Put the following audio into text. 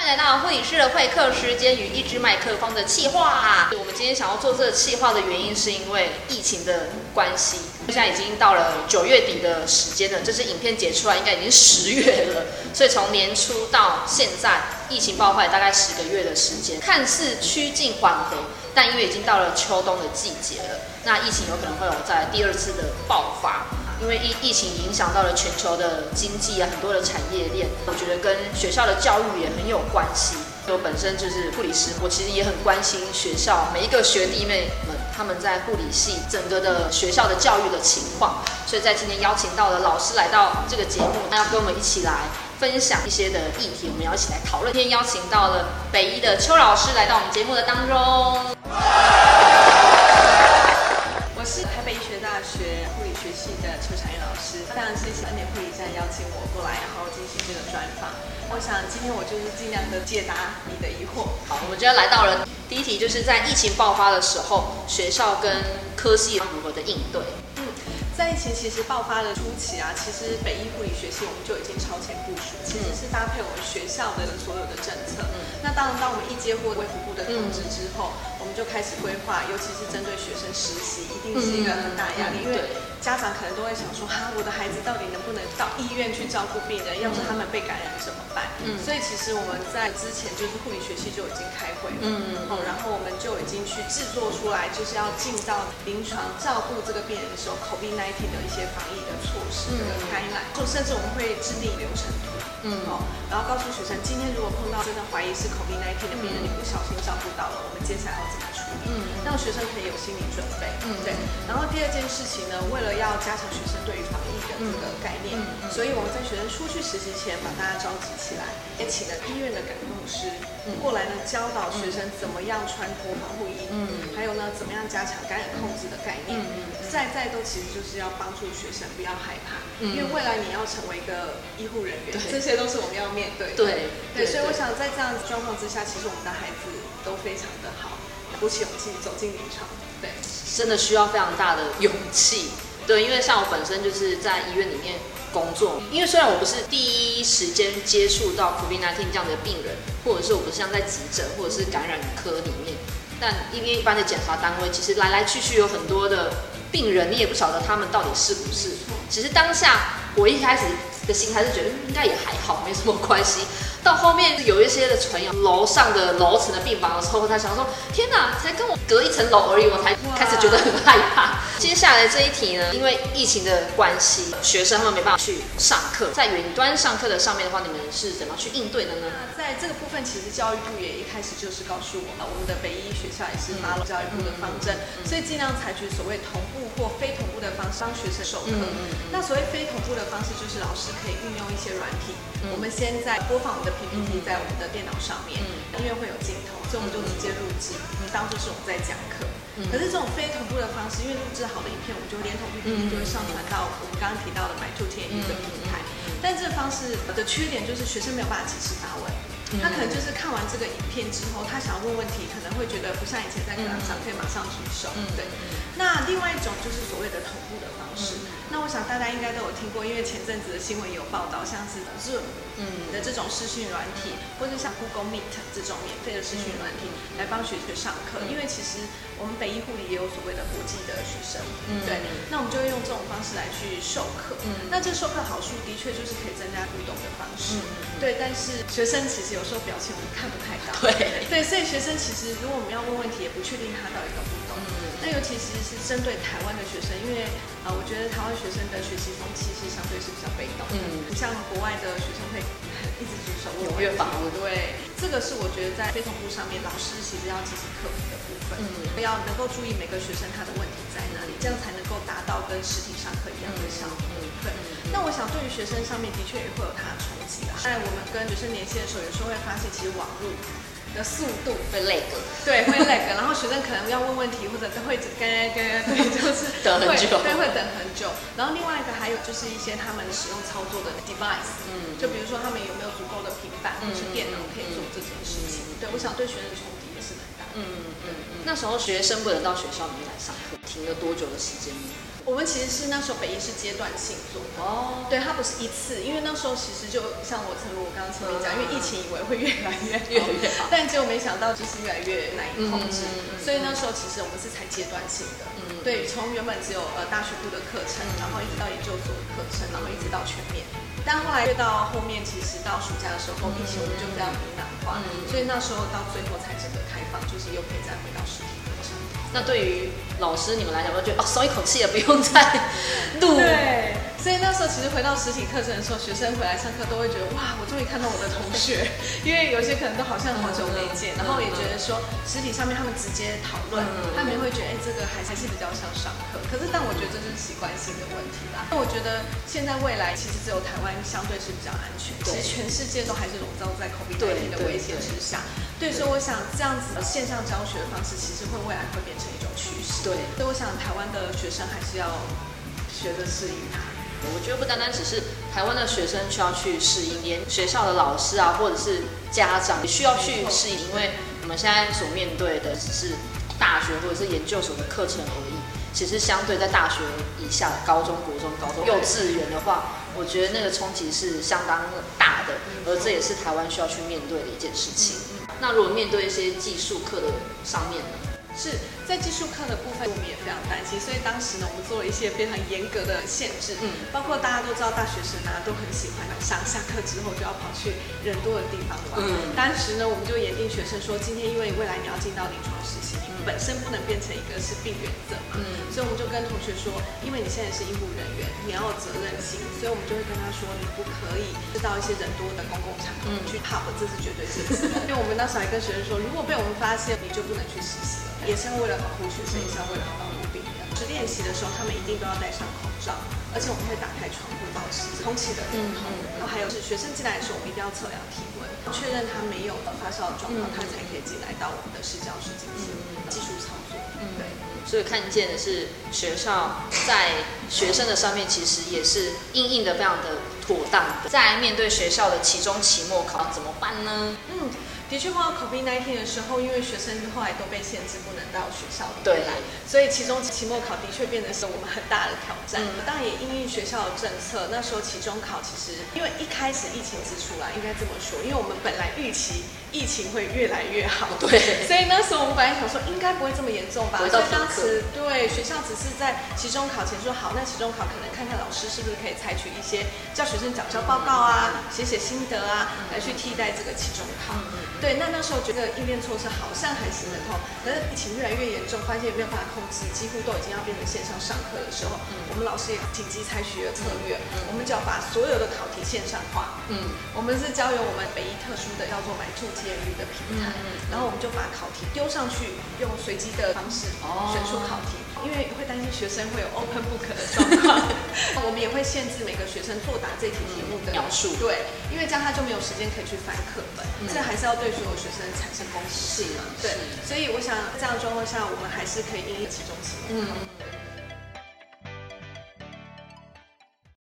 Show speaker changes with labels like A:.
A: 欢迎来到护理师的会客时间与一支麦克风的企划。我们今天想要做这个企划的原因，是因为疫情的关系。现在已经到了九月底的时间了，这支影片剪出来应该已经十月了。所以从年初到现在，疫情爆发大概十个月的时间，看似趋近缓和，但因为已经到了秋冬的季节了，那疫情有可能会有在第二次的爆发。因为疫疫情影响到了全球的经济啊，很多的产业链，我觉得跟学校的教育也很有关系。我本身就是护理师，我其实也很关心学校每一个学弟妹们他们在护理系整个的学校的教育的情况。所以在今天邀请到了老师来到这个节目，那要跟我们一起来分享一些的议题，我们要一起来讨论。今天邀请到了北医的邱老师来到我们节目的当中。
B: 是台北医学大学护理学系的邱长燕老师，非常谢谢恩典护理站邀请我过来，然后进行这个专访。我想今天我就是尽量的解答你的疑惑。
A: 好，我们今天来到了第一题，就是在疫情爆发的时候，学校跟科系如何的应对？
B: 在疫情其实爆发的初期啊，其实北医护理学系我们就已经超前部署，其实是搭配我们学校的所有的政策。那当然，当我们一接获卫福部的通知之后，我们就开始规划，尤其是针对学生实习，一定是一个很大的压力，因为家长可能都会想说，哈，我的孩子到底能不能到医院去照顾病人？要是他们被感染怎么办？嗯，所以其实我们在之前就是护理学系就已经开会了，嗯，然后我们就已经去制作出来，就是要进到临床照顾这个病人的时候，COVID-19。的一些防疫的措施的开展，就甚至我们会制定流程图，嗯，好，然后告诉学生，今天如果碰到真的怀疑是 COVID-19 的病人，你不小心照顾到了，我们接下来要怎么？嗯，让学生可以有心理准备，嗯，对。然后第二件事情呢，为了要加强学生对于防疫的这个概念，所以我们在学生出去实习前，把大家召集起来，也请了医院的感控师过来呢，教导学生怎么样穿脱防护衣，嗯，还有呢，怎么样加强感染控制的概念，在在都其实就是要。帮助学生不要害怕，因为未来你要成为一个医护人员，这些都是我们要面对。
A: 对。
B: 对，所以我想在这样子状况之下，其实我们的孩子都非常的好，鼓起勇气走进临床。对，
A: 真的需要非常大的勇气。对，因为像我本身就是在医院里面工作，因为虽然我不是第一时间接触到 COVID-19 这样的病人，或者是我不是像在急诊或者是感染科里面，但因为一般的检查单位，其实来来去去有很多的。病人，你也不晓得他们到底是不是。其实当下我一开始的心还是觉得应该也还好，没什么关系。到后面有一些的传谣，楼上的楼层的病房的时候，他想说：天哪，才跟我隔一层楼而已，我才开始觉得很害怕。接下来这一题呢，因为疫情的关系，学生他们没办法去上课，在云端上课的上面的话，你们是怎么去应对的呢？
B: 那在这个部分，其实教育部也一开始就是告诉我们，我们的北医学校也是发了教育部的方针，所以尽量采取所谓同步或非同步的方式让学生授课。那所谓非同步的方式，就是老师可以运用一些软体，我们先在播放我们的。PPT 在我们的电脑上面，因为会有镜头，所以我们就直接录制，当做是我们在讲课。可是这种非同步的方式，因为录制好的影片，我们就连同 PPT 就会上传到我们刚刚提到的 My Two 天一的平台。但这个方式的缺点就是学生没有办法及时发问，他可能就是看完这个影片之后，他想要问问题，可能会觉得不像以前在课堂上可以马上举手。对。那另外一种就是所谓的同步的方式。那我想大家应该都有听过，因为前阵子的新闻有报道，像是 Zoom 嗯的这种视讯软体，或者像 Google Meet 这种免费的视讯软体来帮学生上课。因为其实我们北医护理也有所谓的国际的学生，对，那我们就会用这种方式来去授课。那这授课好处的确就是可以增加互动的方式，对。但是学生其实有时候表情我们看不太到，
A: 对。
B: 对，所以学生其实如果我们要问问题，也不确定他到底懂不懂。嗯。那尤其实是针对台湾的学生，因为呃，我觉得台湾学生的学习风气是相对是比较被动，嗯，不像国外的学生会一直举手问
A: 踊跃发问。
B: 对，这个是我觉得在非同步上面，老师其实要积极克服的部分，嗯，要能够注意每个学生他的问题里，这样才能够达到跟实体上课一样的效果。对，那我想对于学生上面的确也会有它的冲击啊。在我们跟学生联系的时候，有时候会发现其实网络。的速度
A: 会 lag，
B: 对，会 lag，然后学生可能要问问题，或者会跟跟对，就是
A: 等很久，
B: 对，会等很久。然后另外一个还有就是一些他们使用操作的 device，嗯，就比如说他们有没有足够的平板或是电脑可以做这件事情。对，我想对学生的冲击也是很大。嗯
A: 嗯嗯。那时候学生不能到学校里面来上课，停了多久的时间呢？
B: 我们其实是那时候北医是阶段性做的。
A: 哦，
B: 对，它不是一次，因为那时候其实就像我正如我刚刚前面讲，因为疫情以为会越来越
A: 越来越好
B: 但结果没想到就是越来越难以控制，所以那时候其实我们是才阶段性的，
A: 嗯
B: 对，从原本只有呃大学部的课程，然后一直到研究所的课程，然后一直到全面。但后来越到后面，其实到暑假的时候，疫情我们就非常明朗化，
A: 嗯
B: 所以那时候到最后才真的开放，就是又可以再回到实体课程。
A: 那对于老师你们来讲，我觉得哦松一口气了，不用再录。
B: 对，所以那时候其实回到实体课程的时候，学生回来上课都会觉得哇，我终于看到我的同学，因为有些可能都好像好久没见，然后也觉得说实体上面他们直接讨论，
A: 嗯
B: 他们也会觉得哎，这个还还是比较像上课。可是但我觉得这就是习惯性的问题啦。那我觉得现在未来其实只有台湾相对是比较安全，其实全世界都还是笼罩在 COVID-19
A: 对对
B: 的威胁之下。对，所以我想这样子的线上教学的方式，其实会未来会变成一种趋势。
A: 对
B: 所以我想台湾的学生还是要学着适应它。
A: 我觉得不单单只是台湾的学生需要去适应，连学校的老师啊，或者是家长也需要去适应，因为我们现在所面对的只是大学或者是研究所的课程而已。其实相对在大学以下，高中、国中、高中、幼稚园的话，我觉得那个冲击是相当大的，而这也是台湾需要去面对的一件事情。那如果面对一些技术课的上面呢？
B: 是在技术课的部分，我们也非常担心，所以当时呢，我们做了一些非常严格的限制，
A: 嗯
B: 包括大家都知道大学生啊都很喜欢上下课之后就要跑去人多的地方玩。
A: 嗯
B: 当时呢，我们就严定学生说，今天因为未来你要进到临床实习，你本身不能变成一个是病原者嘛，
A: 嗯
B: 所以我们就跟同学说，因为你现在是医护人员，你要有责任心，所以我们就会跟他说，你不可以到一些人多的公共场合
A: 嗯
B: 去 pub，这是绝对禁止的。因为我们当时还跟学生说，如果被我们发现，你就不能去实习了。也是要为了保护学生，也是要为了保护病人。是练习的时候，他们一定都要戴上口罩，而且我们会打开窗户保持空气的流通。然后还有是学生进来的时候，我们一定要测量体温，确认他没有发烧的状况，他才可以进来到我们的视教室进行技术操作。对。
A: 所以看见的是学校在学生的上面，其实也是应应的非常的妥当的。在面对学校的期中、期末考怎么办呢？
B: 嗯，的确碰到 COVID-19 的时候，因为学生后来都被限制不能到学校里
A: 对
B: 面来，所以其中、期末考的确变得是我们很大的挑战。
A: 嗯。
B: 当然也因应学校的政策，那时候期中考其实因为一开始疫情之初啦，应该这么说，因为我们本来预期疫情会越来越好，
A: 对。
B: 所以那时候我们本来想说应该不会这么严重吧，所以当时对学校只是在期中考前说好，那期中考可能看看老师是不是可以采取一些叫学生缴交报告啊、写写心得啊，来去替代这个期中考。对，那那时候觉得应变措施好像还行得通，可是疫情越来越严重，发现没有办法控制，几乎都已经要变成线上上课的时候，我们老师也紧急采取了策略，我们就要把所有的考题线上化。
A: 嗯，
B: 我们是交由我们北一特殊的要做 My Two TMU 的平台，然后我们就把考题丢上去，用随机的方式
A: 哦
B: 选出考题，因为会担心学生会有 open book 的状况，会限制每个学生作答这题题目的
A: 描述
B: 对，因为这样他就没有时间可以去翻课本，这还是要对所有学生产生公平性嘛。对，所以我想这样的状况下，我们还是可以应一其中期末考。